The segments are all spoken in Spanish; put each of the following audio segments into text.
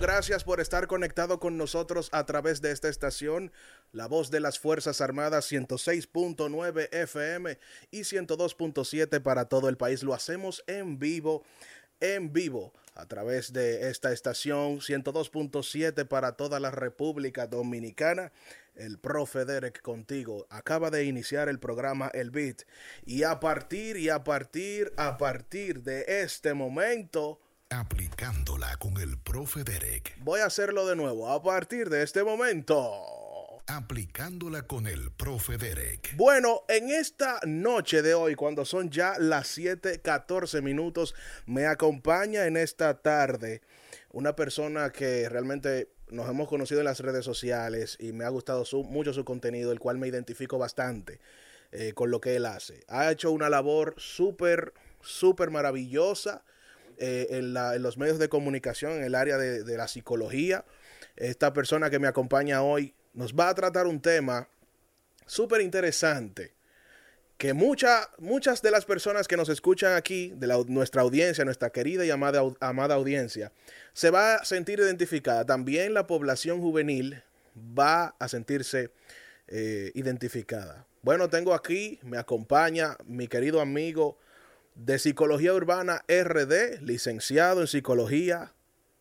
gracias por estar conectado con nosotros a través de esta estación, La Voz de las Fuerzas Armadas 106.9 FM y 102.7 para todo el país. Lo hacemos en vivo, en vivo, a través de esta estación 102.7 para toda la República Dominicana. El profe Derek contigo acaba de iniciar el programa El Beat y a partir y a partir, a partir de este momento Aplicándola con el profe Derek. Voy a hacerlo de nuevo a partir de este momento. Aplicándola con el profe Derek. Bueno, en esta noche de hoy, cuando son ya las 7:14 minutos, me acompaña en esta tarde una persona que realmente nos hemos conocido en las redes sociales y me ha gustado mucho su contenido, el cual me identifico bastante eh, con lo que él hace. Ha hecho una labor súper, súper maravillosa eh, en, los medios de comunicación, en el área de, la psicología. Esta persona que me acompaña hoy nos va a tratar un tema súper interesante que muchas de las personas que nos escuchan aquí, de nuestra audiencia, nuestra querida y amada, amada audiencia, se va a sentir identificada. También la población juvenil va a sentirse eh, identificada. Bueno, tengo aquí, me acompaña mi querido amigo de Psicología Urbana RD, licenciado en Psicología,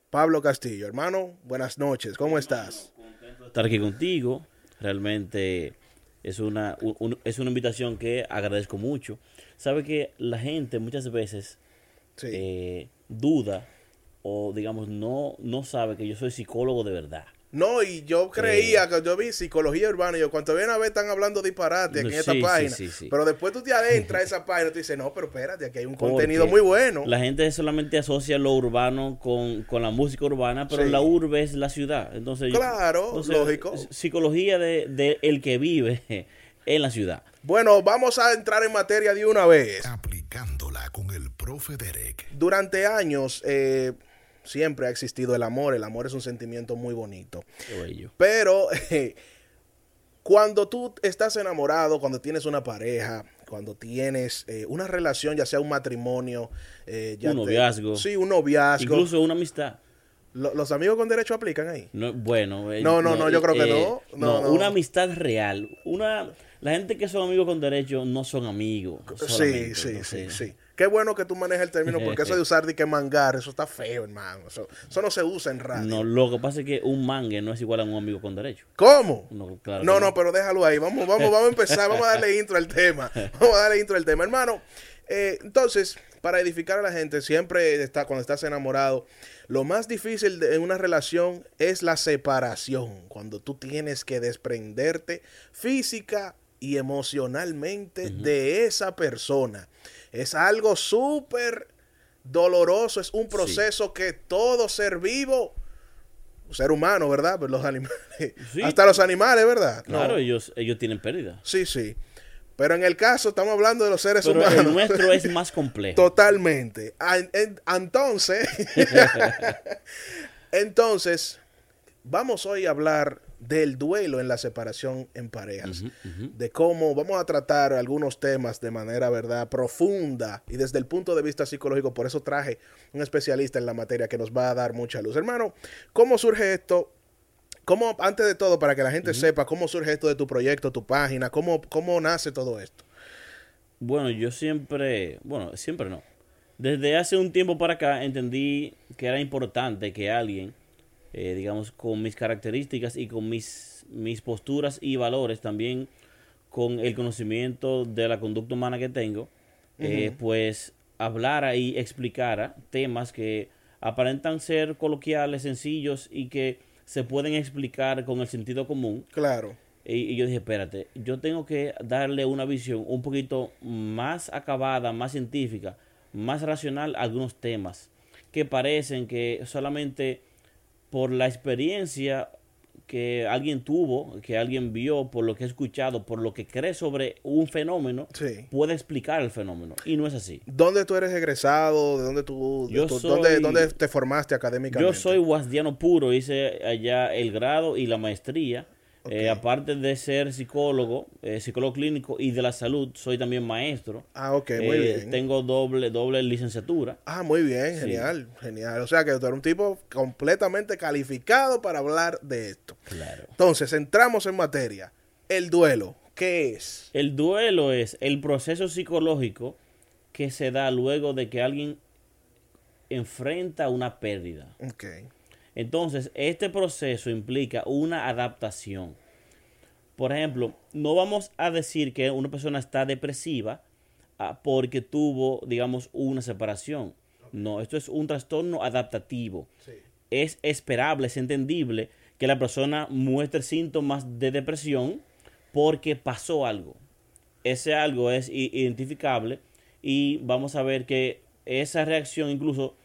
Pablo Castillo. Hermano, buenas noches, ¿cómo estás? Contento de estar aquí contigo. Realmente es una, es una invitación que agradezco mucho. Sabe que la gente muchas veces eh, duda o digamos no, no sabe que yo soy psicólogo de verdad. No, y yo creía que yo vi psicología urbana y yo cuando viene a ver están hablando disparate aquí en esta página. pero después tú te adentras a esa página y tú dices, no, pero espérate, aquí hay un contenido muy bueno. La gente solamente asocia lo urbano con, la música urbana, pero la urbe es la ciudad. Entonces, claro, lógico. Psicología de, de el que vive en la ciudad. Bueno, vamos a entrar en materia de una vez. Aplicándola con el profe Derek. Durante años, eh, siempre ha existido el amor. El amor es un sentimiento muy bonito. Pero cuando tú estás enamorado, cuando tienes una pareja, cuando tienes eh, una relación, ya sea un matrimonio, eh, un noviazgo. sí, un noviazgo. Incluso una amistad. ¿Los amigos con derecho aplican ahí? No, bueno. Eh, no, no, no, yo creo que no. No, una amistad real. Una, la gente que son amigos con derecho no son amigos. Sí, sí, sí, sí. Qué bueno que tú manejes el término, porque eso de usar de que mangar, eso está feo, hermano. Eso, no se usa en radio. No, lo que pasa es que un mangue no es igual a un amigo con derecho. ¿Cómo? No, claro no, no, pero déjalo ahí. Vamos, vamos, vamos a empezar, vamos a darle intro al tema. Vamos a darle intro al tema. Hermano, eh, entonces, para edificar a la gente, siempre está, cuando estás enamorado, lo más difícil en una relación es la separación, cuando tú tienes que desprenderte física y emocionalmente de esa persona. Es algo súper doloroso, es un proceso que todo ser vivo, ser humano, ¿verdad? Pues los animales, hasta los animales, ¿verdad? Claro, ellos, ellos tienen pérdida. Sí, sí. Pero en el caso, estamos hablando de los seres humanos. El nuestro es más complejo. Totalmente. Entonces, entonces, vamos hoy a hablar del duelo en la separación en parejas, de cómo vamos a tratar algunos temas de manera, ¿verdad?, profunda y desde el punto de vista psicológico. Por eso traje un especialista en la materia que nos va a dar mucha luz. Hermano, ¿cómo surge esto? ¿Cómo, antes de todo, para que la gente sepa cómo surge esto de tu proyecto, tu página, cómo, cómo nace todo esto? Bueno, yo siempre, bueno, siempre no. Desde hace un tiempo para acá entendí que era importante que alguien eh, digamos, con mis características y con mis, mis posturas y valores, también con el conocimiento de la conducta humana que tengo, eh, pues hablara y explicara temas que aparentan ser coloquiales, sencillos y que se pueden explicar con el sentido común. Claro. Y, y, yo dije, espérate, yo tengo que darle una visión un poquito más acabada, más científica, más racional a algunos temas que parecen que solamente por la experiencia que alguien tuvo, que alguien vio, por lo que ha escuchado, por lo que cree sobre un fenómeno, puede explicar el fenómeno. Y no es así. ¿Dónde tú eres egresado? ¿De dónde tú, dónde, te formaste académicamente? Yo soy guasdiano puro, hice allá el grado y la maestría. Eh, aparte de ser psicólogo, eh, psicólogo clínico y de la salud, soy también maestro. Ah, ok, muy Eh, bien. Tengo doble, doble licenciatura. Ah, muy bien, genial, genial. O sea que tú eres un tipo completamente calificado para hablar de esto. Claro. Entonces, entramos en materia. El duelo, ¿qué es? El duelo es el proceso psicológico que se da luego de que alguien enfrenta una pérdida. Ok. Entonces, este proceso implica una adaptación. Por ejemplo, no vamos a decir que una persona está depresiva ah, porque tuvo, digamos, una separación. No, esto es un trastorno adaptativo. Sí. Es esperable, es entendible que la persona muestre síntomas de depresión porque pasó algo. Ese algo es identificable y vamos a ver que esa reacción incluso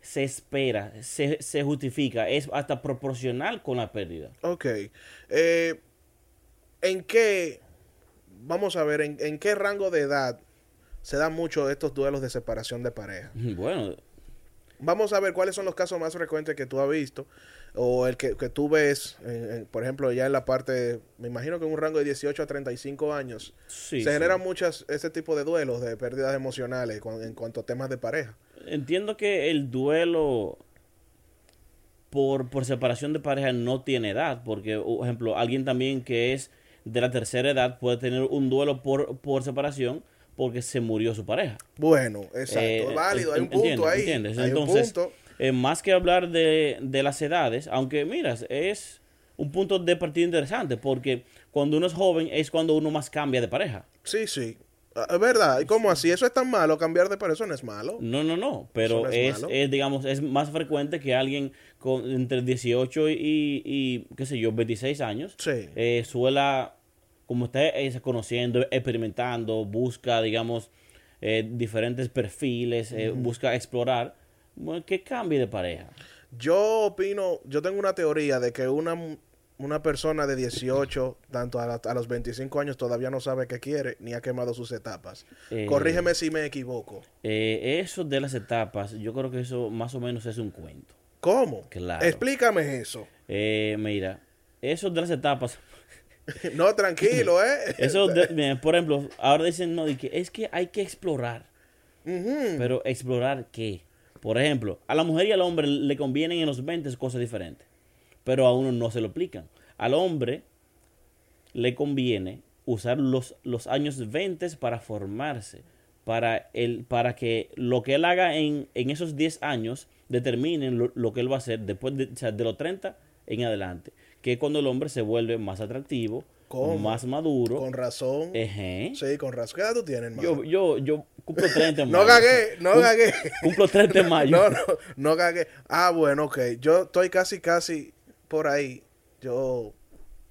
se espera, se, se justifica, es hasta proporcional con la pérdida. Ok. Eh, ¿En qué, vamos a ver, en, en qué rango de edad se dan mucho estos duelos de separación de pareja? Bueno, Vamos a ver cuáles son los casos más frecuentes que tú has visto o el que, que tú ves, en- por ejemplo, ya en la parte, me imagino que en un rango de 18 a 35 años, sí. se sí. generan muchas, ese tipo de duelos, de pérdidas emocionales con- en cuanto a temas de pareja. Entiendo que el duelo por, por separación de pareja no tiene edad, porque, por ejemplo, alguien también que es de la tercera edad puede tener un duelo por, por separación porque se murió su pareja. Bueno, exacto, Eh, válido, hay un punto ahí. entiendes. Hay Entonces, un punto. Eh, más que hablar de, de las edades, aunque miras, es un punto de partida interesante, porque cuando uno es joven es cuando uno más cambia de pareja. Sí, sí. Ah, Es verdad. ¿Y cómo así? ¿Eso es tan malo? ¿Cambiar de pareja? Eso no es malo. No, no, no, pero no es es, digamos, es más frecuente que alguien con entre 18 y, y qué sé yo, 26 años Sí. eh, suela, como está conociendo, experimentando, busca, digamos, eh, diferentes perfiles, eh, busca explorar, que cambie de pareja. Yo opino, yo tengo una teoría de que una, una persona de 18, tanto a, la- a los 25 años, todavía no sabe qué quiere ni ha quemado sus etapas. Eh, Corrígeme si me equivoco. Eh, eso de las etapas, yo creo que eso más o menos es un cuento. ¿Cómo? Claro. Explícame eso. Eh, mira, eso de las etapas, No, tranquilo, ¿eh? eso, de- mira, por ejemplo, ahora dicen, no, de que es que hay que explorar. Pero explorar qué? Por ejemplo, a la mujer y al hombre le convienen en los 20 cosas diferentes, pero a uno no se lo aplican. Al hombre le conviene usar los, los años 20 para formarse, para, para que lo que él haga en, en esos 10 años determine lo, lo que él va a hacer después de, de los 30 en adelante, que es cuando el hombre se vuelve más atractivo, ¿Cómo? más maduro. Con razón. Ejé. Sí, con razón. ¿Qué edad tú tienes, hermano? Yo, yo, yo cumplo 30 en no mayo. gagué, no Cum- gagué. Cumplo 30 en mayo. No, no, no gagué. Ah, bueno, ok. Yo estoy casi, casi por ahí. Yo...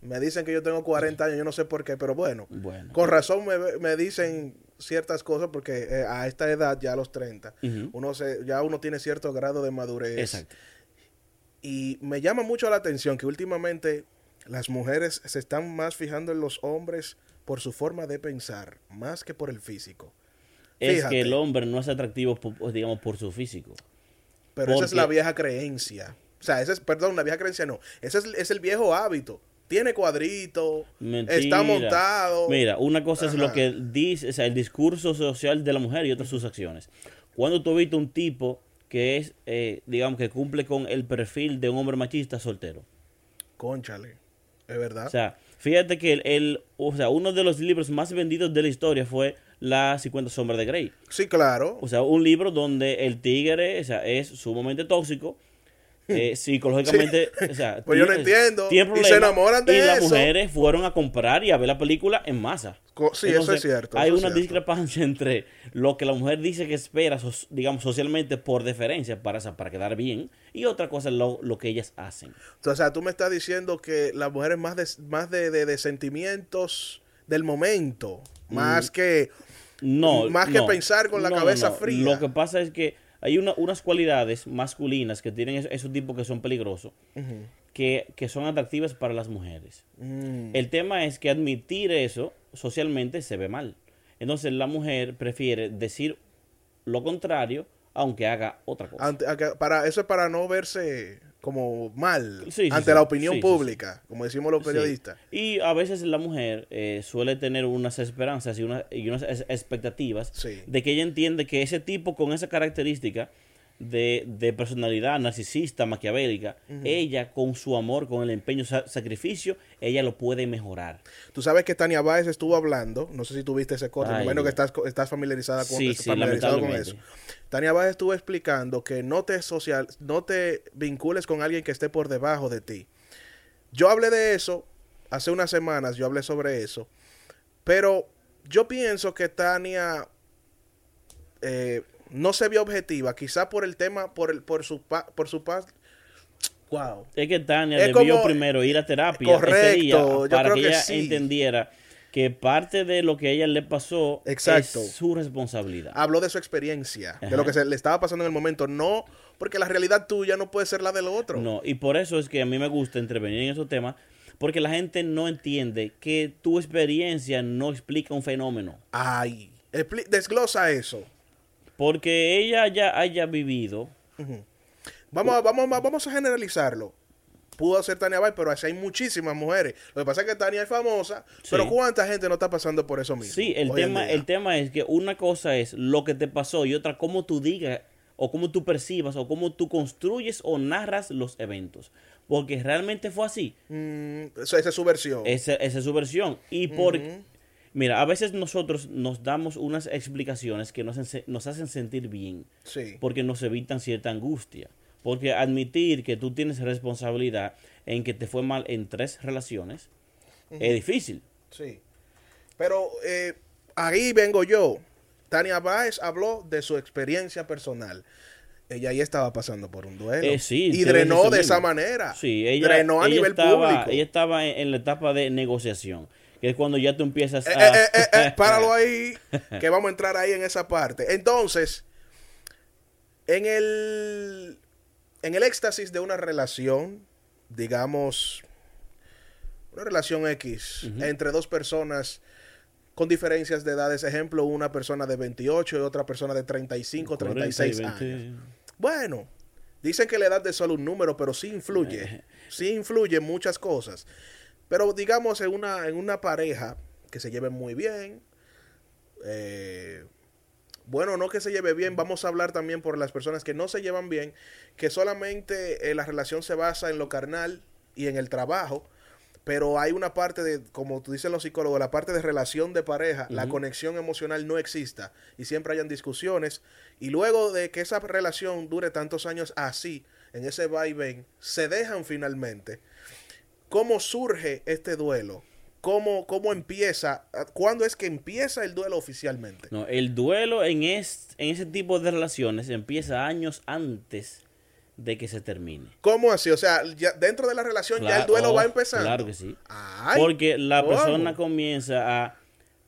Me dicen que yo tengo 40 años, yo no sé por qué, pero bueno. Bueno. Con razón me, me dicen ciertas cosas porque eh, a esta edad, ya a los 30, Ujú. uno se, ya uno tiene cierto grado de madurez. Exacto. Y me llama mucho la atención que últimamente las mujeres se están más fijando en los hombres por su forma de pensar, más que por el físico. Es Fíjate. que el hombre no es atractivo, por, digamos, por su físico. Pero esa es la vieja creencia. O sea, esa es, perdón, la vieja creencia no. Ese es, es el viejo hábito. Tiene cuadrito, Mentira. está montado. Mira, una cosa es lo que dice, o sea, el discurso social de la mujer y otra sus acciones. Cuando tú viste un tipo que es, eh, digamos, que cumple con el perfil de un hombre machista soltero. Conchale, es verdad. O sea, fíjate que el, el- o sea, uno de los libros más vendidos de la historia fue Las 50 sombras de Grey. sí, claro. O sea, un libro donde el tigre o sea, es sumamente tóxico. Eh, psicológicamente, o sea, Pues yo no entiendo. Y se enamoran de Y las mujeres fueron a comprar y a ver la película en masa. Co- sí, eso es cierto, Hay una cierto. discrepancia entre lo que la mujer dice que espera, so- digamos, socialmente por deferencia, para, para quedar bien, y otra cosa, lo, lo que ellas hacen. O sea, tú me estás diciendo que las mujeres más de, más de, de- de sentimientos del momento, más que No, Más que pensar con la no, cabeza no. fría. Lo que pasa es que hay una- unas cualidades masculinas que tienen es- esos tipos que son peligrosos, que, que son atractivas para las mujeres. mm, El tema es que admitir eso socialmente se ve mal. Entonces la mujer prefiere decir lo contrario aunque haga otra cosa. Ante- para, eso es para no verse como mal Sí, ante sí. la opinión Sí, pública, como decimos los periodistas. Y a veces la mujer eh, suele tener unas esperanzas y, una- y unas expectativas de que ella entiende que ese tipo con esa característica de, de personalidad narcisista, maquiavélica, ella con su amor, con el empeño, sa- sacrificio, ella lo puede mejorar. Tú sabes que Tania Báez estuvo hablando, no sé si tuviste ese corte, Ay, menos que estás, estás familiarizada con, Sí, estás sí, familiarizado con lamentablemente. eso. Tania Báez estuvo explicando que no te social, no te vincules con alguien que esté por debajo de ti. Yo hablé de eso hace unas semanas, yo hablé sobre eso, pero yo pienso que Tania eh, no se vio objetiva, quizá por el tema, por el, por su pa- por su paz. Wow. Es que Tania Es debió como- primero ir a terapia Correcto, ese día yo para creo que, que ella sí. entendiera que parte de lo que a ella le pasó Exacto. es su responsabilidad. habló de su experiencia, de lo que se le estaba pasando en el momento, no porque la realidad tuya no puede ser la del otro. No, y por eso es que a mí me gusta intervenir en esos temas, porque la gente no entiende que tu experiencia no explica un fenómeno. Ay, desglosa eso. Porque ella ya haya vivido, Vamos a, vamos, a- vamos a generalizarlo. Pudo ser Tania Bay, pero así hay muchísimas mujeres. Lo que pasa es que Tania es famosa, Sí. pero ¿cuánta gente no está pasando por eso mismo? sí, el tema, el tema es que una cosa es lo que te pasó y otra cómo tú digas o cómo tú percibas o cómo tú construyes o narras los eventos. Porque realmente fue así. Mm, esa es su versión. Esa, esa es su versión. Y por... Mira, a veces nosotros nos damos unas explicaciones que nos, hacen sentir bien. Sí. porque nos evitan cierta angustia. Porque admitir que tú tienes responsabilidad en que te fue mal en tres relaciones es difícil. Sí. Pero eh, ahí vengo yo. Tania Báez habló de su experiencia personal. Ella ahí estaba pasando por un duelo. Eh, sí, y drenó de esa manera. Sí, ella, drenó a ella nivel estaba, público. Ella estaba en, en la etapa de negociación, que es cuando ya tú empiezas Eh, a... eh, eh, eh, páralo ahí, que vamos a entrar ahí en esa parte. Entonces, en el, en el éxtasis de una relación, digamos, una relación X entre dos personas con diferencias de edades, ejemplo, una persona de 28 y otra persona de 35, 40 y 36 20. años. Bueno, dicen que la edad es solo un número, pero sí influye. Sí influye muchas cosas. Pero digamos en una, en una pareja que se lleve muy bien. eh, bueno, no que se lleve bien, vamos a hablar también por las personas que no se llevan bien, que solamente eh, la relación se basa en lo carnal y en el trabajo, pero hay una parte de, como tú dicen los psicólogos, la parte de relación de pareja, la conexión emocional no exista y siempre hayan discusiones. Y luego de que esa relación dure tantos años así, en ese va y ven, se dejan finalmente. ¿Cómo surge este duelo? ¿Cómo, cómo empieza? ¿Cuándo es que empieza el duelo oficialmente? No, el duelo en, es- en ese tipo de relaciones empieza años antes de que se termine. ¿Cómo así? O sea, ya dentro de la relación ya el duelo oh, va empezando. Claro que sí. Ay, Porque la persona comienza a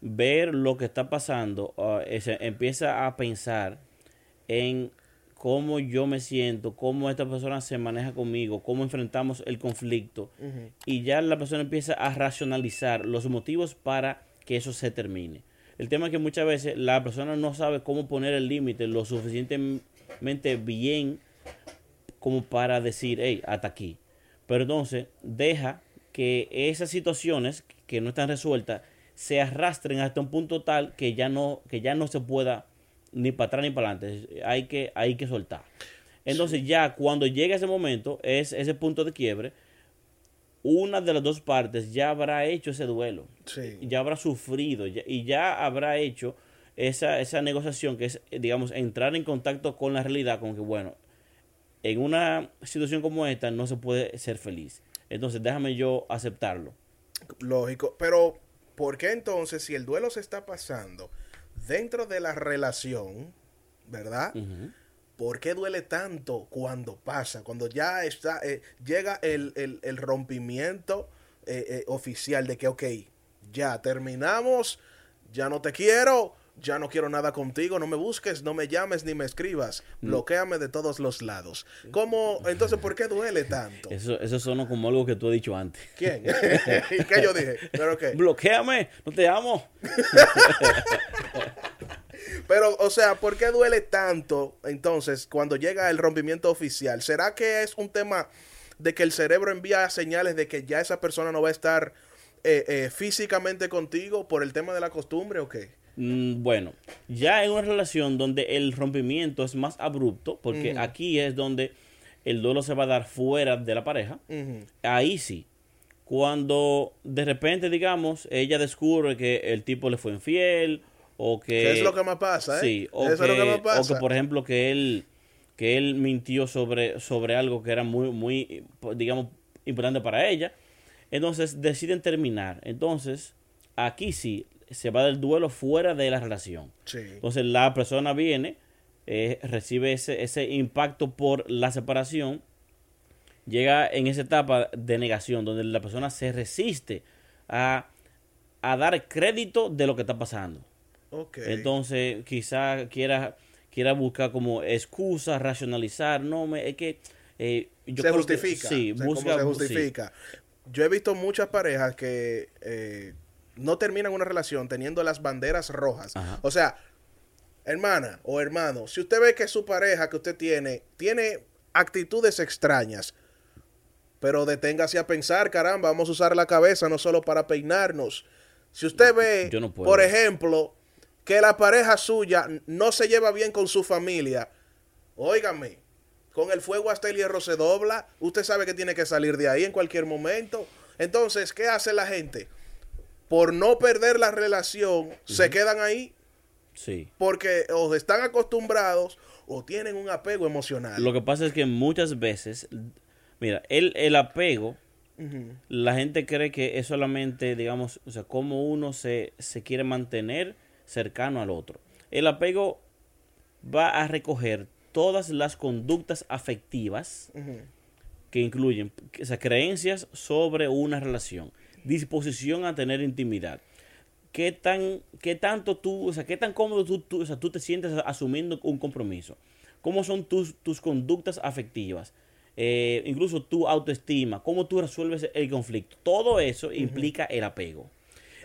ver lo que está pasando, se empieza a pensar en cómo yo me siento, cómo esta persona se maneja conmigo, cómo enfrentamos el conflicto. Y ya la persona empieza a racionalizar los motivos para que eso se termine. El tema es que muchas veces la persona no sabe cómo poner el límite lo suficientemente bien como para decir, hey, hasta aquí. Pero entonces deja que esas situaciones que no están resueltas se arrastren hasta un punto tal que ya no, que ya no se pueda ni para atrás ni para adelante. Hay que, hay que soltar. Entonces ya cuando llega ese momento, es ese punto de quiebre, una de las dos partes ya habrá hecho ese duelo. Sí. Ya habrá sufrido ya- y ya habrá hecho esa, esa negociación que es, digamos, entrar en contacto con la realidad, con que, bueno, en una situación como esta no se puede ser feliz. Entonces déjame yo aceptarlo. Lógico, pero ¿por qué entonces si el duelo se está pasando dentro de la relación, ¿verdad? ¿Por qué duele tanto cuando pasa? Cuando ya está, eh, llega el, el- el rompimiento eh, eh, oficial de que, ok, ya terminamos, ya no te quiero, ya no quiero nada contigo, no me busques, no me llames ni me escribas, bloqueame de todos los lados. ¿Cómo? Entonces, ¿por qué duele tanto? Eso, eso sonó como algo que tú has dicho antes. ¿Quién? ¿Qué yo dije? ¿Pero qué? Bloquéame, no te amo. Pero, o sea, ¿por qué duele tanto entonces cuando llega el rompimiento oficial? ¿Será que es un tema de que el cerebro envía señales de que ya esa persona no va a estar eh, eh, físicamente contigo por el tema de la costumbre o qué? Mm, Bueno, ya en una relación donde el rompimiento es más abrupto, porque aquí es donde el duelo se va a dar fuera de la pareja, ahí sí. Cuando de repente, digamos, ella descubre que el tipo le fue infiel o que... Es lo que más pasa, ¿eh? Sí, o, que, es lo que más o que, por ejemplo, que él, que él mintió sobre, sobre algo que era muy, muy, digamos, importante para ella. Entonces deciden terminar. Entonces, aquí sí, se va del duelo fuera de la relación. Sí. Entonces la persona viene, eh, recibe ese, ese impacto por la separación, llega en esa etapa de negación, donde la persona se resiste a, a dar crédito de lo que está pasando. Ok. Entonces quizá quiera, quiera buscar como excusas, racionalizar, no, me, es que... eh, yo se que- justifica. sí, o sea, ¿cómo busca, se justifica. Yo he visto muchas parejas que eh, no terminan una relación teniendo las banderas rojas. Ajá. O sea, hermana o hermano, si usted ve que su pareja que usted tiene tiene actitudes extrañas, pero deténgase a pensar, caramba, vamos a usar la cabeza no solo para peinarnos. Si usted ve, no por ejemplo, que la pareja suya no se lleva bien con su familia, óigame, con el fuego hasta el hierro se dobla, usted sabe que tiene que salir de ahí en cualquier momento. Entonces, ¿qué hace la gente? Por no perder la relación, se quedan ahí Sí. porque o están acostumbrados o tienen un apego emocional. Lo que pasa es que muchas veces, mira, el, el apego, la gente cree que es solamente, digamos, o sea, cómo uno se, se quiere mantener cercano al otro. El apego va a recoger todas las conductas afectivas que incluyen o sea, creencias sobre una relación, disposición a tener intimidad. ¿Qué, tan, qué tanto tú, o sea, qué tan cómodo tú, tú, o sea, tú te sientes asumiendo un compromiso? ¿Cómo son tus, tus conductas afectivas? Eh, incluso tu autoestima, cómo tú resuelves el conflicto. Todo eso implica el apego.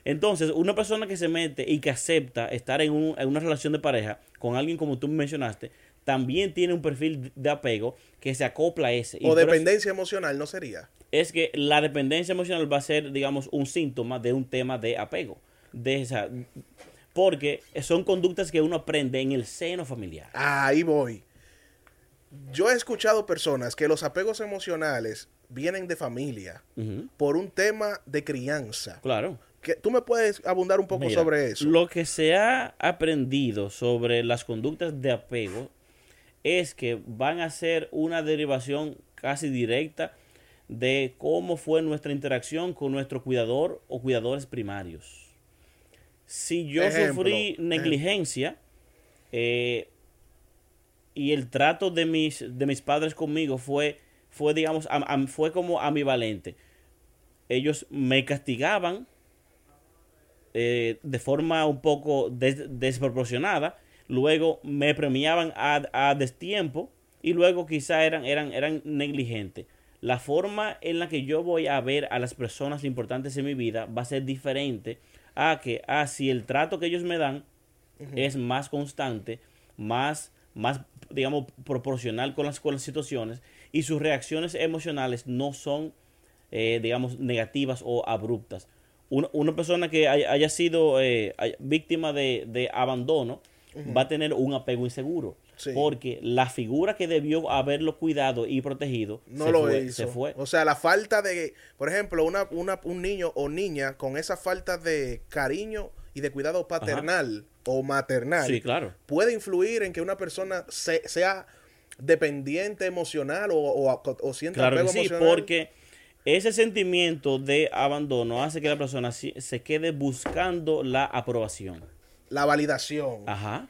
Entonces, una persona que se mete y que acepta estar en, un- en una relación de pareja con alguien como tú mencionaste, también tiene un perfil de apego que se acopla a ese. Y O eso- dependencia emocional, ¿no sería? Es que la dependencia emocional va a ser, digamos, un síntoma de un tema de apego. De esa, porque son conductas que uno aprende en el seno familiar. Ahí voy. Yo he escuchado personas que los apegos emocionales vienen de familia por un tema de crianza. Claro. Que, ¿Tú me puedes abundar un poco Mira, sobre eso? Lo que se ha aprendido sobre las conductas de apego es que van a ser una derivación casi directa de cómo fue nuestra interacción con nuestro cuidador o cuidadores primarios. Si yo Ejemplo, sufrí negligencia eh, y el trato de mis, de mis padres conmigo fue, fue digamos, am- am- fue como ambivalente. Ellos me castigaban eh, de forma un poco des- desproporcionada, luego me premiaban a, a destiempo y luego quizá eran, eran, eran negligentes. La forma en la que yo voy a ver a las personas importantes en mi vida va a ser diferente a que a si el trato que ellos me dan es más constante, más, más, digamos, proporcional con las, con las situaciones y sus reacciones emocionales no son, eh, digamos, negativas o abruptas. Una, una persona que haya, haya sido eh, víctima de, de abandono va a tener un apego inseguro. Sí. Porque la figura que debió haberlo cuidado y protegido no se lo fue, hizo. se fue. O sea, la falta de, por ejemplo, una, una- un niño o niña con esa falta de cariño y de cuidado paternal o maternal Sí, claro. puede influir en que una persona se- sea dependiente emocional o, o, o sienta Claro que apego sí, emocional. porque ese sentimiento de abandono hace que la persona se quede buscando la aprobación. La validación. Ajá.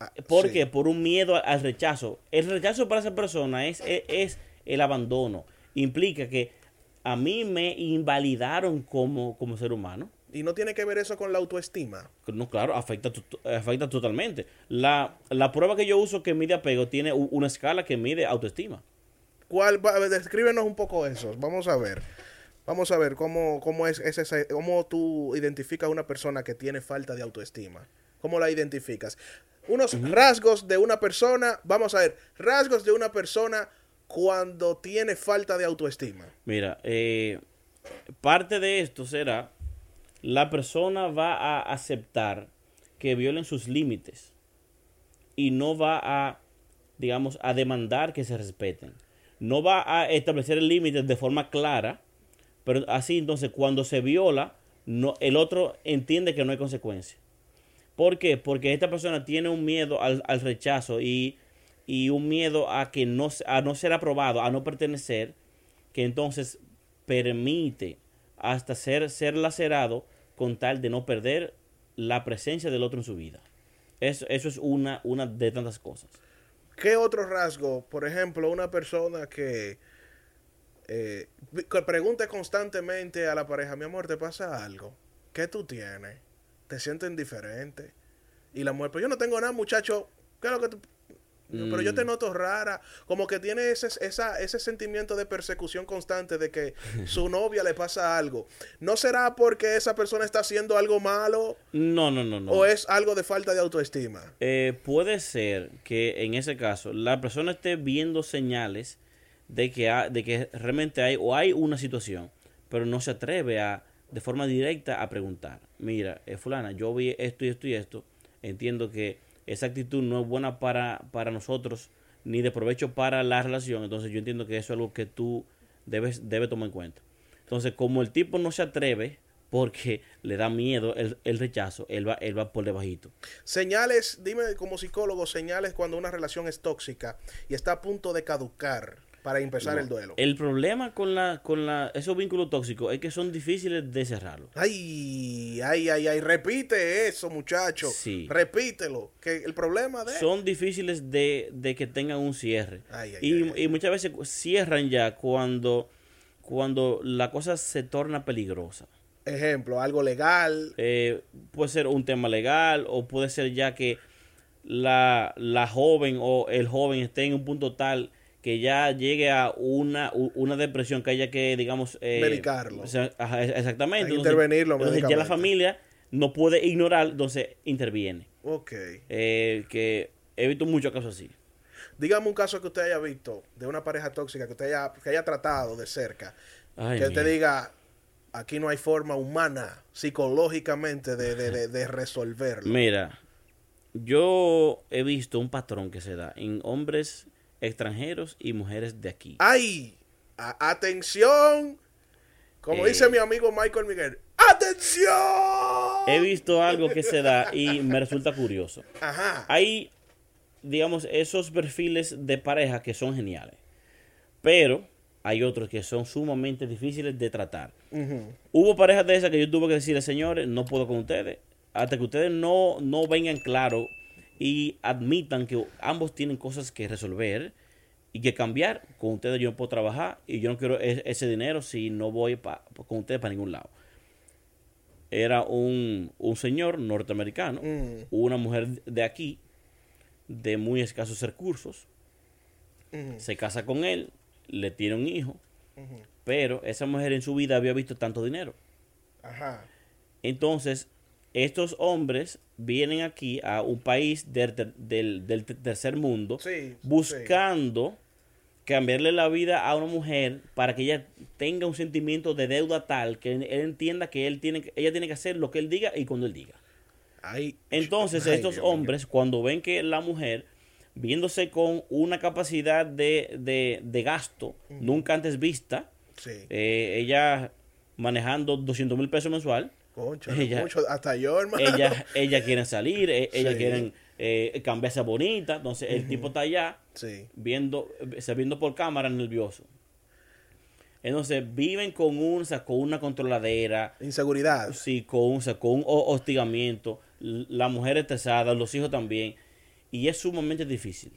Ah, ¿Por sí. qué? Por un miedo al rechazo. El rechazo para esa persona es, es, es el abandono. Implica que a mí me invalidaron como, como ser humano. Y no tiene que ver eso con la autoestima. No, claro, afecta, afecta totalmente. La, la prueba que yo uso que mide apego tiene una escala que mide autoestima. ¿Cuál, descríbenos un poco eso. Vamos a ver. Vamos a ver cómo, cómo es, cómo tú identificas a una persona que tiene falta de autoestima. ¿Cómo la identificas? Unos rasgos de una persona, vamos a ver, rasgos de una persona cuando tiene falta de autoestima. Mira, eh, parte de esto será, la persona va a aceptar que violen sus límites y no va a, digamos, a demandar que se respeten. No va a establecer el límite de forma clara, pero así entonces cuando se viola, no, el otro entiende que no hay consecuencia. ¿Por qué? Porque esta persona tiene un miedo al, al rechazo y, y, un miedo a que no, a no ser aprobado, a no pertenecer, que entonces permite hasta ser, ser lacerado con tal de no perder la presencia del otro en su vida. Eso, eso es una, una de tantas cosas. ¿Qué otro rasgo? Por ejemplo, una persona que, eh, pregunte constantemente a la pareja, mi amor, ¿te pasa algo? ¿Qué tú tienes? ¿Te sientes indiferente? Y la mujer, pues yo no tengo nada, muchacho. ¿Qué es lo que tú... Pero yo te Mm. noto rara, como que tiene ese, esa, ese sentimiento de persecución constante de que su novia le pasa algo. ¿No será porque esa persona está haciendo algo malo No, no, no, no. o es algo de falta de autoestima? Eh, puede ser que en ese caso la persona esté viendo señales de que, ha- de que realmente hay o hay una situación, pero no se atreve a de forma directa a preguntar. Mira, eh, fulana, yo vi esto y esto y esto. Entiendo que esa actitud no es buena para, para nosotros ni de provecho para la relación. Entonces yo entiendo que eso es algo que tú debes, debes tomar en cuenta. Entonces, como el tipo no se atreve porque le da miedo el, el rechazo, él va, él va por debajito. Señales, dime como psicólogo, señales cuando una relación es tóxica y está a punto de caducar para empezar No. el duelo. El problema con la con la esos vínculos tóxicos es que son difíciles de cerrarlos. Ay, ay, ay, ay, repite eso, muchacho. Sí. Repítelo. Que el problema de... Son difíciles de, de que tengan un cierre. Ay, ay, y, ay, ay. y muchas veces cierran ya cuando cuando la cosa se torna peligrosa. Ejemplo, algo legal. Eh, puede ser un tema legal o puede ser ya que la, la joven o el joven esté en un punto tal que ya llegue a una, una depresión que haya que, digamos... eh, Medicarlo. ajá, exactamente. Que intervenirlo entonces ya la familia no puede ignorar, entonces interviene. Ok. Eh, que he visto muchos casos así. Dígame un caso que usted haya visto de una pareja tóxica que usted haya, que haya tratado de cerca. Ay, que usted mira. diga, aquí no hay forma humana, psicológicamente, de, de, de- de resolverlo. Mira, yo he visto un patrón que se da en hombres extranjeros y mujeres de aquí. ¡Ay! A- ¡Atención! Como Eh. dice mi amigo Michael Miguel. ¡Atención! He visto algo que se da y me resulta curioso. Ajá. Hay, digamos, esos perfiles de pareja que son geniales. Pero hay otros que son sumamente difíciles de tratar. Ujú. Hubo parejas de esas que yo tuve que decirle, señores, no puedo con ustedes. Hasta que ustedes no, no vengan claro y admitan que ambos tienen cosas que resolver y que cambiar. Con ustedes yo no puedo trabajar y yo no quiero e- ese dinero si no voy pa- con ustedes para ningún lado. Era un, un señor norteamericano, Mm. una mujer de aquí, de muy escasos recursos, Ujú. se casa con él, le tiene un hijo, pero esa mujer en su vida había visto tanto dinero. Ajá. Entonces, estos hombres vienen aquí a un país del, del- del ter- tercer mundo Sí, buscando cambiarle la vida a una mujer para que ella tenga un sentimiento de deuda tal que él entienda que él tiene ella tiene que hacer lo que él diga y cuando él diga. Ay, Entonces, ay, estos Dios hombres, cuando ven que la mujer, viéndose con una capacidad de, de- de gasto nunca antes vista, Sí. eh, ella manejando 200 mil pesos mensual, Concha, ella- mucho, hasta yo, hermano. ella, ella quieren salir, eh, ellas Sí. quieren eh, cambiarse bonita, entonces el tipo está allá Sí. viendo, se viendo por cámara nervioso. Entonces viven con, un, con una controladera, Inseguridad. sí, con, un- con un ho- hostigamiento, la mujer estresada, los hijos también, y es sumamente difícil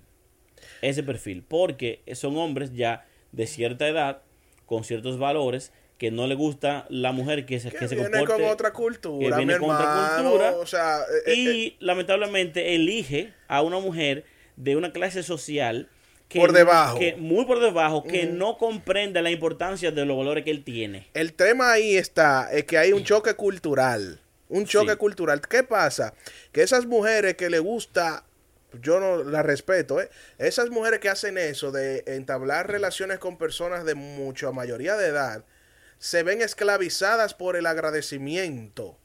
ese perfil, porque son hombres ya de cierta edad, con ciertos valores, que no le gusta la mujer que se, Que que se viene comporte con otra cultura, que mi viene con otra cultura, O sea, eh, eh, y lamentablemente elige a una mujer de una clase social que Por debajo. que muy por debajo que no comprende la importancia de los valores que él tiene el tema ahí está, es que hay un choque cultural. Un choque Sí. cultural. ¿Qué pasa? Que esas mujeres que le gusta yo no la respeto, ¿eh? Esas mujeres que hacen eso de entablar relaciones con personas de mucha mayoría de edad, se ven esclavizadas por el agradecimiento.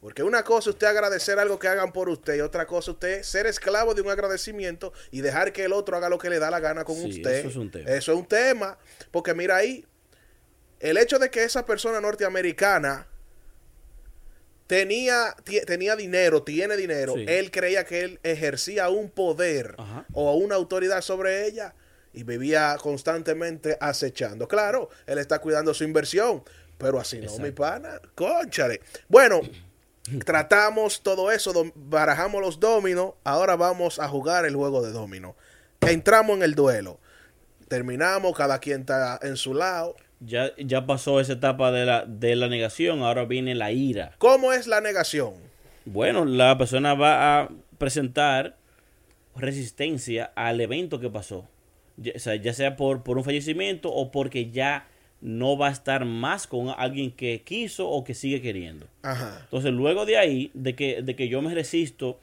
Porque una cosa es usted agradecer algo que hagan por usted y otra cosa usted ser esclavo de un agradecimiento y dejar que el otro haga lo que le da la gana con Sí, usted. eso es un tema. Eso es un tema. Porque mira ahí, el hecho de que esa persona norteamericana tenía, tenía dinero, tiene dinero, Sí. él creía que él ejercía un poder Ajá. o una autoridad sobre ella y vivía constantemente acechando. Claro, él está cuidando su inversión, pero así no, Exacto. mi pana, conchale. Bueno, tratamos todo eso, barajamos los dominos, ahora vamos a jugar el juego de domino. Entramos en el duelo. Terminamos, cada quien está en su lado. Ya, ya pasó esa etapa de la, de la negación, ahora viene la ira. ¿Cómo es la negación? Bueno, la persona va a presentar resistencia al evento que pasó. Ya, o sea, ya sea por, por un fallecimiento o porque ya no va a estar más con alguien que quiso o que sigue queriendo. Ajá. Entonces, luego de ahí, de que, de que yo me resisto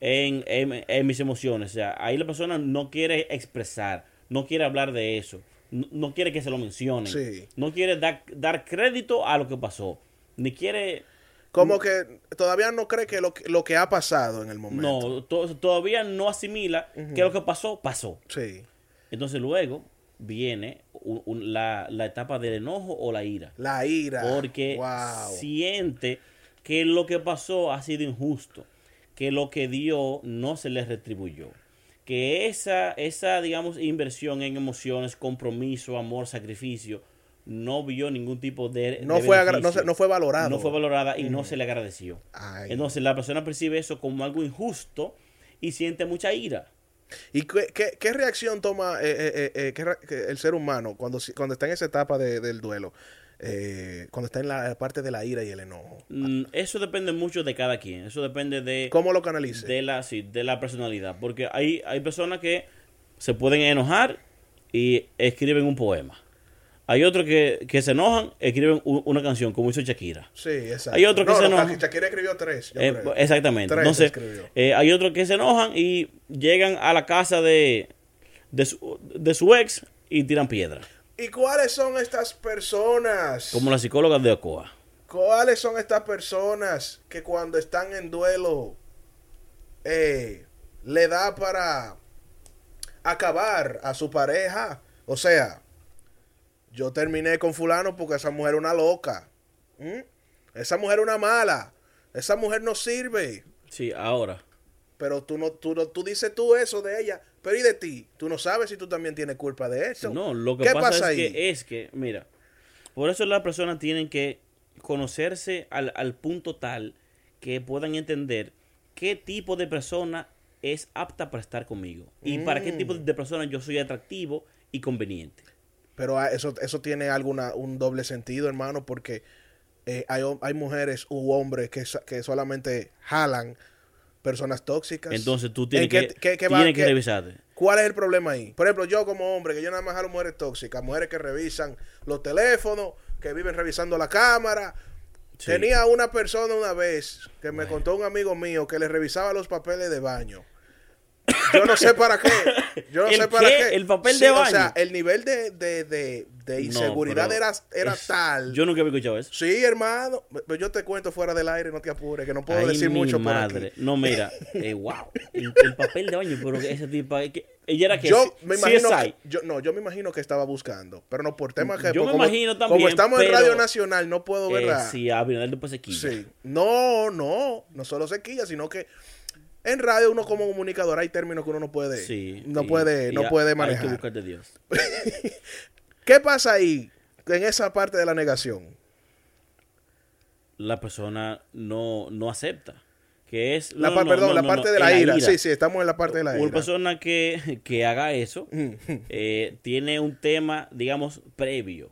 en, en- en mis emociones, o sea, ahí la persona no quiere expresar, no quiere hablar de eso, no, no quiere que se lo mencionen, Sí. no quiere dar, dar crédito a lo que pasó, ni quiere... Como que todavía no cree que lo, que- lo que ha pasado en el momento. No, to- todavía no asimila que lo que pasó, pasó. Sí. Entonces luego viene un- un- la, la etapa del enojo o la ira. La ira. Porque Wow. siente que lo que pasó ha sido injusto, que lo que dio no se le retribuyó, que esa, esa digamos, inversión en emociones, compromiso, amor, sacrificio, no vio ningún tipo de... No de fue no se- no fue valorado. No fue valorada y no se le agradeció. Ay. Entonces la persona percibe eso como algo injusto y siente mucha ira. ¿Y qué, qué- qué reacción toma eh, eh, eh, eh, qué el ser humano cuando, cuando está en esa etapa de- del duelo? Eh, cuando está en la parte de la ira y el enojo. Mm, Eso depende mucho de cada quien. Eso depende de, ¿Cómo lo canalice? de, la, sí, de la personalidad. Porque hay, hay personas que se pueden enojar y escriben un poema. Hay otros que, que se enojan, escriben u- una canción, como hizo Shakira. Sí, exacto. Hay otro que no, se no, enoja. Shakira escribió tres. yo Eh, creo. exactamente. Tres Entonces, escribió. eh, hay otros que se enojan y llegan a la casa de, de, su, de su ex y tiran piedra. ¿Y cuáles son estas personas? Como la psicóloga de Ocoa. ¿Cuáles son estas personas que cuando están en duelo eh, le da para acabar a su pareja? O sea, yo terminé con fulano porque esa mujer es una loca. ¿Mm? Esa mujer es una mala. Esa mujer no sirve. Sí, ahora. Pero tú no, tú no, tú dices tú eso de ella. Pero ¿y de ti? Tú no sabes si tú también tienes culpa de eso. No, lo que ¿Qué pasa, es ahí? que es que, mira, por eso las personas tienen que conocerse al, al punto tal que puedan entender qué tipo de persona es apta para estar conmigo y para qué Mm. tipo de persona yo soy atractivo y conveniente. Pero ah, eso, eso tiene alguna, un doble sentido, hermano, porque eh, hay, hay mujeres u hombres que, que solamente jalan personas tóxicas. Entonces tú tienes ¿En que, tienes que revisarte. ¿Cuál es el problema ahí? Por ejemplo, yo como hombre, que yo nada más jalo mujeres tóxicas, mujeres que revisan los teléfonos, que viven revisando la cámara. Sí. Tenía una persona una vez que me contó un amigo mío que le revisaba los papeles de baño. Yo no sé para qué. Yo no ¿El sé para qué? qué. ¿El papel Sí, de O sea, baño? el nivel de, de, de, inseguridad era, era es- tal. Yo nunca había escuchado eso. Sí, hermano. Pero yo te cuento fuera del aire, no te apures, que no puedo Ay, decir mi mucho por madre. aquí. No, mira, eh, wow. El, el papel de baño, pero que ese tipo. que- ella era que. Yo me imagino CSI. que, yo, no, yo me imagino que estaba buscando, pero no por temas que Yo por me como, imagino también, como estamos en Radio Nacional no puedo Eh, verla. sí, a Abinadel después se quilla. Sí. No, no, no solo sequilla, sino que en radio uno como comunicador hay términos que uno no puede Sí, no y- puede y no puede Hay que manejar. buscar de Dios. ¿Qué pasa ahí en esa parte de la negación? La persona no, no acepta. Que es. La no, pa- no, perdón, no, la parte de la ira. Sí, sí, estamos en la parte de la Una ira. persona que, que haga eso eh, tiene un tema, digamos, previo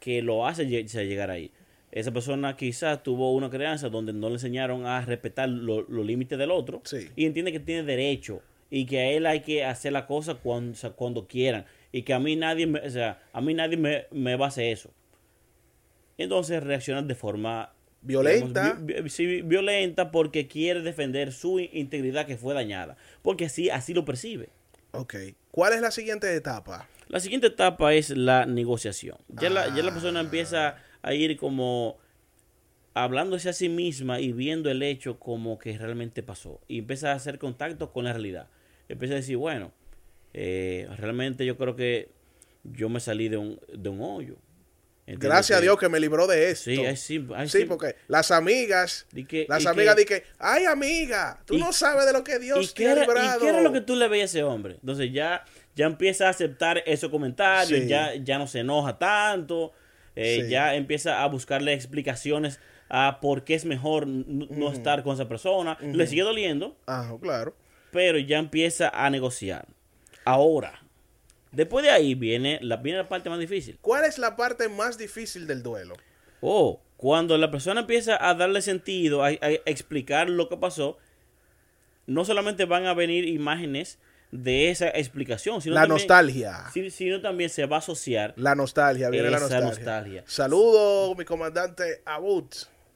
que lo hace llegar ahí. Esa persona quizás tuvo una crianza donde no le enseñaron a respetar lo- los límites del otro Sí. y entiende que tiene derecho y que a él hay que hacer la cosa cuando, o sea, cuando quieran y que a mí nadie, me, o sea, a mí nadie me, me va a hacer eso. Entonces reaccionan de forma Violenta. digamos, vi- vi- sí, violenta porque quiere defender su integridad que fue dañada. Porque así, así lo percibe. Ok. ¿Cuál es la siguiente etapa? La siguiente etapa es la negociación. Ya, la, ya la persona Ah. empieza a ir como hablándose a sí misma y viendo el hecho como que realmente pasó. Y empieza a hacer contacto con la realidad. Empieza a decir, bueno, eh, realmente yo creo que yo me salí de un, de un hoyo. Entiendo Gracias a que- Dios que me libró de esto. Sí, sí, porque las amigas, Y que- las y amigas que- dicen, ay amiga, tú y- no sabes de lo que ¿Y Dios qué, te ha librado. y qué era lo que tú le veías a ese hombre? Entonces ya, ya empieza a aceptar esos comentarios, Sí. ya, ya no se enoja tanto, eh, Sí. ya empieza a buscarle explicaciones a por qué es mejor no estar con esa persona. Le sigue doliendo, Ah, claro. pero ya empieza a negociar. Ahora, después de ahí viene la, viene la parte más difícil. ¿Cuál es la parte más difícil del duelo? Oh, cuando la persona empieza a darle sentido, a, a explicar lo que pasó, no solamente van a venir imágenes de esa explicación, sino La también, nostalgia. si- sino también se va a asociar. La nostalgia, viene la nostalgia. nostalgia. Saludo, mi comandante Abut.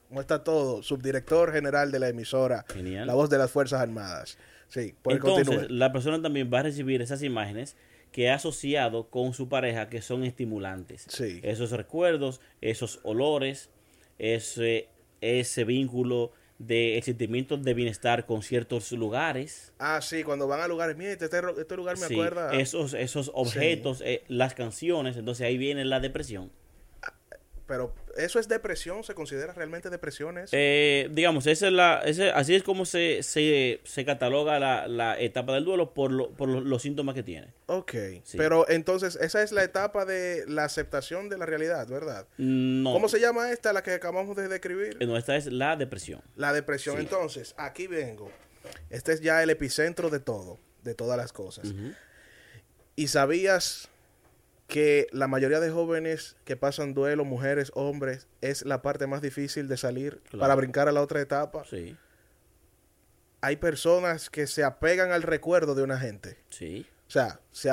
¿Cómo está todo? Subdirector general de la emisora. Genial. La voz de las Fuerzas Armadas. Sí, por Entonces, continúe. la persona también va a recibir esas imágenes que ha asociado con su pareja que son estimulantes. Sí. Esos recuerdos, esos olores, ese, ese vínculo de sentimiento de bienestar con ciertos lugares. Ah, sí, cuando van a lugares, mire, este, ro- este lugar me Sí, acuerda. esos, esos objetos, eh, las canciones, entonces ahí viene la depresión. Pero eso es depresión, ¿se considera realmente depresión eso? Eh, digamos, esa es la, ese- así es como se, se, se cataloga la, la etapa del duelo por, lo- por lo- los síntomas que tiene. ok, sí. pero entonces esa es la etapa de la aceptación de la realidad, ¿verdad? No, ¿Cómo se llama esta, la que acabamos de describir? eh, no, esta es la depresión. La depresión. Sí. Entonces, aquí vengo. Este es ya el epicentro de todo, de todas las cosas. ¿Y sabías que la mayoría de jóvenes que pasan duelo, mujeres, hombres, es la parte más difícil de salir Claro. para brincar a la otra etapa? Sí, Hay personas que se apegan al recuerdo de una gente. sí. O sea, se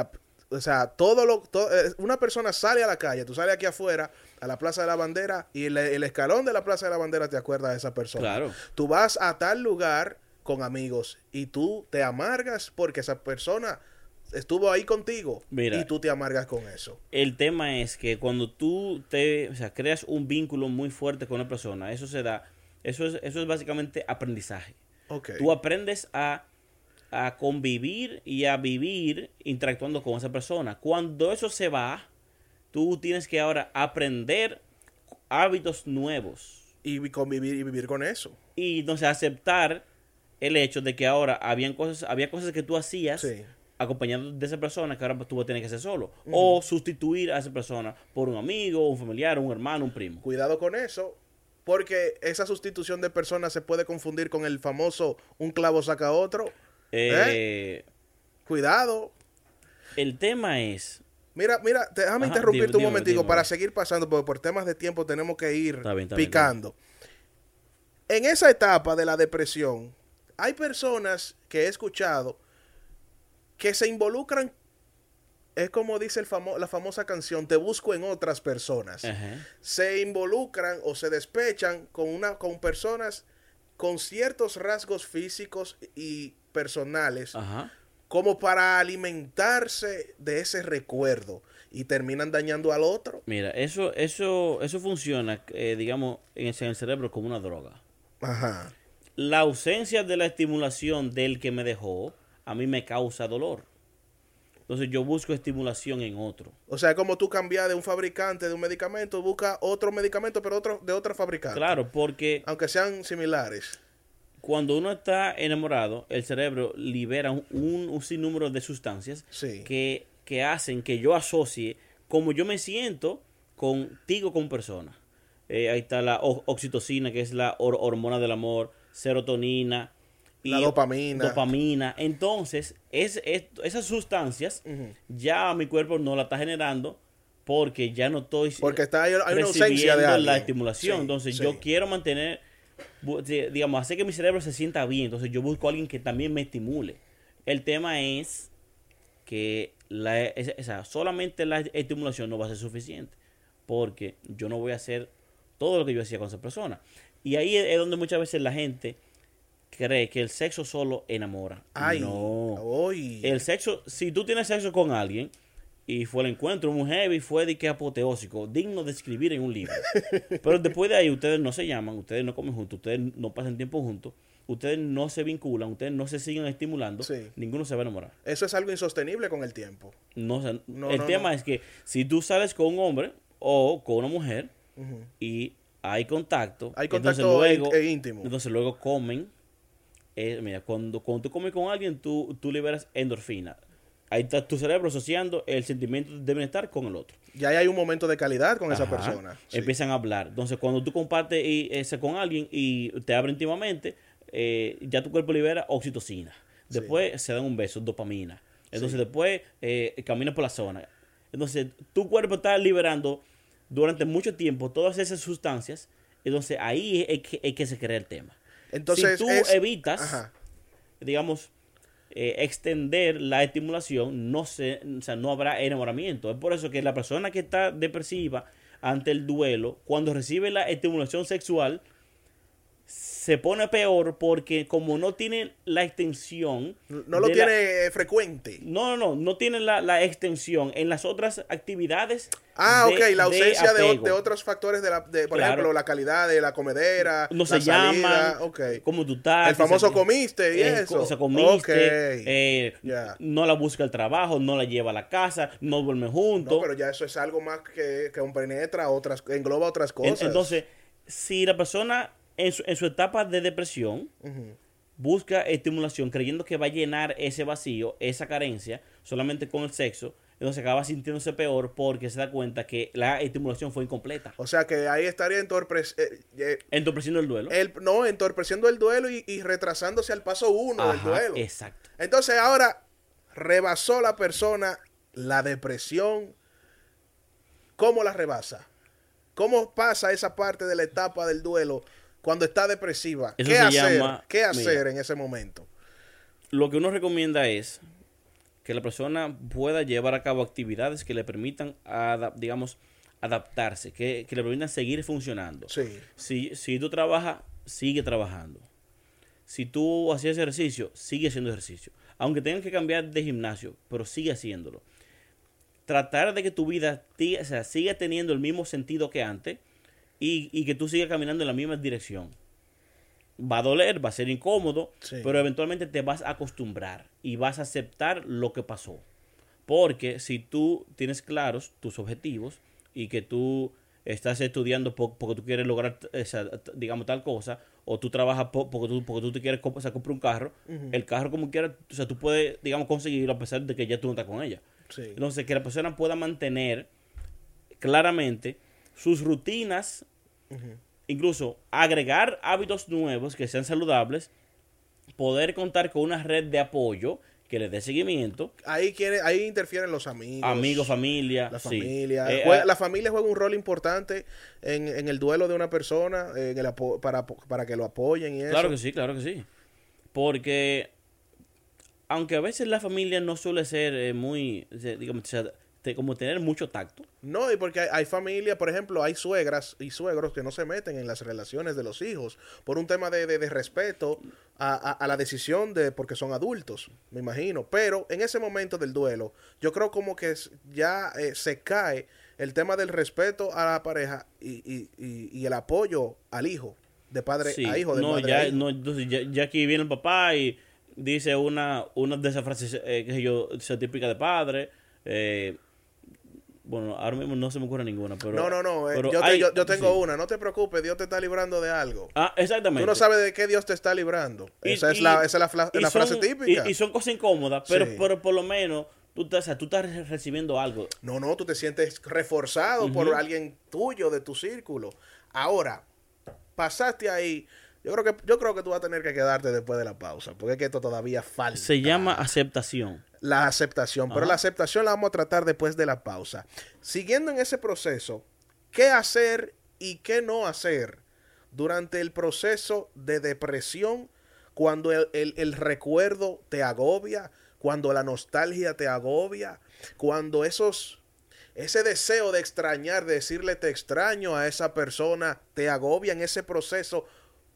o sea, todo lo, to- eh, una persona sale a la calle, tú sales aquí afuera, a la Plaza de la Bandera, y el, el escalón de la Plaza de la Bandera te acuerdas de esa persona. Claro. Tú vas a tal lugar con amigos y tú te amargas porque esa persona estuvo ahí contigo Mira. y tú te amargas con eso. El tema es que cuando tú te, o sea, creas un vínculo muy fuerte con una persona, eso se da, eso es, eso es básicamente aprendizaje. Ok. Tú aprendes a, a convivir y a vivir interactuando con esa persona. Cuando eso se va, tú tienes que ahora aprender hábitos nuevos Y vi- convivir y vivir con eso. y entonces aceptar el hecho de que ahora habían cosas, había cosas que tú hacías Sí. Acompañado de esa persona que ahora pues, tú vas a tener que hacer solo. O sustituir a esa persona por un amigo, un familiar, un hermano, un primo. Cuidado con eso, porque esa sustitución de personas se puede confundir con el famoso un clavo saca otro. Eh, Cuidado. El tema es... Mira, mira, déjame Ajá, interrumpirte dime, un momentico dime. para seguir pasando, porque por temas de tiempo tenemos que ir Está bien, está bien, picando. En esa etapa de la depresión, hay personas que he escuchado que se involucran, es como dice el famo- la famosa canción, te busco en otras personas. Se involucran o se despechan con, una, con personas con ciertos rasgos físicos y personales como para alimentarse de ese recuerdo y terminan dañando al otro. Mira, eso, eso, eso funciona, eh, digamos, en el, en el cerebro como una droga. Ajá. La ausencia de la estimulación del que me dejó, a mí me causa dolor. Entonces yo busco estimulación en otro. O sea, como tú cambias de un fabricante de un medicamento, busca otro medicamento, pero otro de otro fabricante. Claro, porque Aunque sean similares. cuando uno está enamorado, el cerebro libera un, un- un sinnúmero de sustancias Sí. que, que hacen que yo asocie como yo me siento contigo como persona. Eh, ahí está la oxitocina, que es la hor- hormona del amor, serotonina. La dopamina. Dopamina. Entonces, es, es- esas sustancias ya mi cuerpo no la está generando porque ya no estoy Porque está ahí- hay una ausencia de alguien. la estimulación. Sí, entonces, sí. yo quiero mantener, digamos, hacer que mi cerebro se sienta bien. Entonces, yo busco a alguien que también me estimule. El tema es que la, esa- solamente la estimulación no va a ser suficiente porque yo no voy a ser todo lo que yo hacía con esa persona. Y ahí es donde muchas veces la gente cree que el sexo solo enamora. Ay, no. El sexo, si tú tienes sexo con alguien y fue el encuentro muy heavy, fue de que apoteósico, digno de escribir en un libro. Pero después de ahí ustedes no se llaman, ustedes no comen juntos, ustedes no pasan tiempo juntos, ustedes no se vinculan, ustedes no se siguen estimulando, Sí. ninguno se va a enamorar. Eso es algo insostenible con el tiempo. No, o sea, No, el no, tema no. es que si tú sales con un hombre o con una mujer y hay contacto, Hay entonces luego, e- e íntimo. entonces luego comen. Eh, mira, cuando, cuando tú comes con alguien, tú, tú liberas endorfina. Ahí está tu cerebro asociando el sentimiento de bienestar con el otro. Ya ahí hay un momento de calidad con esa Ajá. persona. Sí. Empiezan a hablar. Entonces, cuando tú compartes y, ese con alguien y te abre íntimamente, eh, ya tu cuerpo libera oxitocina. Después se dan un beso, dopamina. Entonces, después eh, caminas por la zona. Entonces, tu cuerpo está liberando durante mucho tiempo todas esas sustancias. Entonces, ahí es que, es que se crea el tema. Entonces, si tú es- evitas, Ajá. digamos, eh, extender la estimulación, no se, o sea, no habrá enamoramiento. Es por eso que la persona que está depresiva ante el duelo, cuando recibe la estimulación sexual, se pone peor porque como no tiene la extensión... No lo la- tiene eh, frecuente. no, no, no, no tiene la, la extensión en las otras actividades. Ah, de- ok, la ausencia de, de otros factores, de, la, de, por Claro. ejemplo, la calidad de la comedera, no se salida, llaman, ok. como tú estás. El famoso se- comiste y eh, eso. O sea, comiste, eh, no la busca el trabajo, no la lleva a la casa, no duerme juntos. No, pero ya eso es algo más que, que penetra otras, engloba otras En- cosas. Entonces, si la persona en su, en su etapa de depresión busca estimulación creyendo que va a llenar ese vacío, esa carencia, solamente con el sexo, entonces acaba sintiéndose peor porque se da cuenta que la estimulación fue incompleta. O sea que ahí estaría entorpec- eh, eh, Entorpeciendo el duelo. el, no, entorpeciendo el duelo y, y retrasándose al paso uno del duelo. Exacto. Entonces ahora rebasó la persona la depresión. ¿Cómo la rebasa? ¿Cómo pasa esa parte de la etapa del duelo cuando está depresiva? Eso ¿Qué hacer? llama- ¿Qué mira. hacer en ese momento? Lo que uno recomienda es que la persona pueda llevar a cabo actividades que le permitan, digamos, adaptarse, que, que le permitan seguir funcionando. Sí. Si, si tú trabajas, sigue trabajando. Si tú hacías ejercicio, sigue haciendo ejercicio. Aunque tengas que cambiar de gimnasio, pero sigue haciéndolo. Tratar de que tu vida o sea, siga teniendo el mismo sentido que antes y, y que tú sigas caminando en la misma dirección. Va a doler, va a ser incómodo, Sí. pero eventualmente te vas a acostumbrar y vas a aceptar lo que pasó. Porque si tú tienes claros tus objetivos y que tú estás estudiando po- porque tú quieres lograr, esa, digamos, tal cosa, o tú trabajas po- porque tú, porque tú te quieres o sea, comprar un carro, el carro como quieras, o sea, tú puedes, digamos, conseguirlo a pesar de que ya tú no estás con ella. Sí. Entonces, que la persona pueda mantener claramente sus rutinas, incluso agregar hábitos nuevos que sean saludables, poder contar con una red de apoyo que le dé seguimiento, Ahí, quiere, ahí interfieren los amigos. amigos, familia, La sí. Eh, Juega- la familia juega un rol importante en, en el duelo de una persona en el para, para que lo apoyen y eso. Claro que sí, claro que sí. Porque, aunque a veces la familia no suele ser eh, muy, eh, digamos, te- como tener mucho tacto, No, y porque hay, hay familias, por ejemplo, hay suegras y suegros que no se meten en las relaciones de los hijos por un tema de, de- de respeto a, a- a la decisión de porque son adultos, me imagino. Pero en ese momento del duelo, yo creo como que ya eh, se cae el tema del respeto a la pareja y, y- y- y el apoyo al hijo, de padre sí, a hijo, de no, madre ya, a hijo. no, entonces ya, ya aquí viene el papá y dice una, una de esas frases eh, que yo, típica de padre, eh, bueno, ahora mismo no se me ocurre ninguna, pero... no, no, no, eh, pero yo, te- hay- yo- yo tengo sí. una, no te preocupes, Dios te está librando de algo. Ah, exactamente. Tú no sabes de qué Dios te está librando. Y- esa, es la, esa es la, son- frase típica. Y, y son cosas incómodas, pero, Sí. pero por lo menos tú, estás- o sea, tú estás re- recibiendo algo. No, no, tú te sientes reforzado por alguien tuyo de tu círculo. Ahora, pasaste ahí. Yo creo que yo creo que tú vas a tener que quedarte después de la pausa, porque es que esto todavía falta. Se llama aceptación. La aceptación, pero Ajá. la aceptación la vamos a tratar después de la pausa. Siguiendo en ese proceso, ¿qué hacer y qué no hacer durante el proceso de depresión cuando el, el- el recuerdo te agobia, cuando la nostalgia te agobia, cuando esos ese deseo de extrañar, de decirle te extraño a esa persona, te agobia en ese proceso,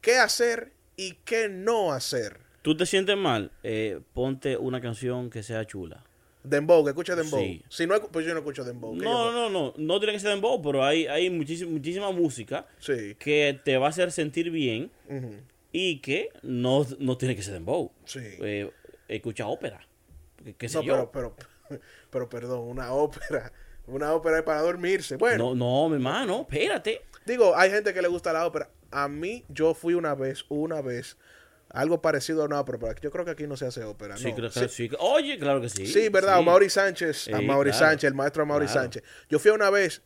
qué hacer y qué no hacer. ¿Tú te sientes mal? Eh, ponte una canción que sea chula. Dembow, que escuche Dembow. Sí. Si no, pues yo no escucho Dembow. No, yo no, no, no tiene que ser dembow, pero hay, hay muchísima, muchísima música Sí. que te va a hacer sentir bien y que no, no tiene que ser dembow. Sí. Eh, escucha ópera. ¿Qué, qué sé No, yo? pero, pero, pero perdón, una ópera. Una ópera es para dormirse. Bueno, No, no, mi hermano, espérate. digo, hay gente que le gusta la ópera. A mí, yo fui una vez, una vez, algo parecido a una ópera, pero yo creo que aquí no se hace ópera. Sí, no. creo que Sí. sí. Oye, claro que sí. Sí, verdad, Sí. Mauri Sánchez, a Sí, Mauri claro. Sánchez, el maestro Mauri Claro. Sánchez. Yo fui una vez,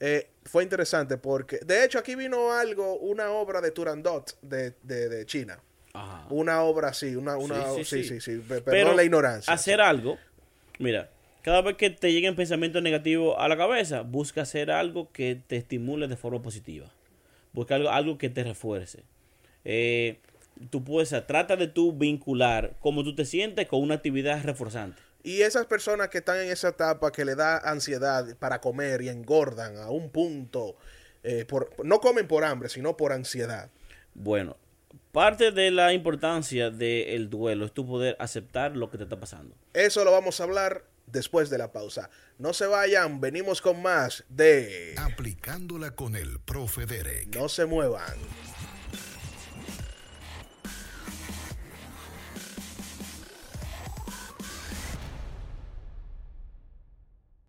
eh, fue interesante porque, de hecho, aquí vino algo, una obra de Turandot de, de, de China. Ajá. Una obra así, una, una, sí, sí, sí, pe- perdón Pero la ignorancia. Hacer algo, mira, cada vez que te lleguen pensamientos negativos a la cabeza, busca hacer algo que te estimule de forma positiva. Busca algo, algo que te refuerce. Eh, tú puedes, trata de tú vincular cómo tú te sientes con una actividad reforzante. Y esas personas que están en esa etapa que le da ansiedad para comer y engordan a un punto, eh, por, no comen por hambre, sino por ansiedad. Bueno, parte de la importancia del duelo es tu poder aceptar lo que te está pasando. Eso lo vamos a hablar después de la pausa. No se vayan, venimos con más de... Aplicándola con el profe Derek. No se muevan.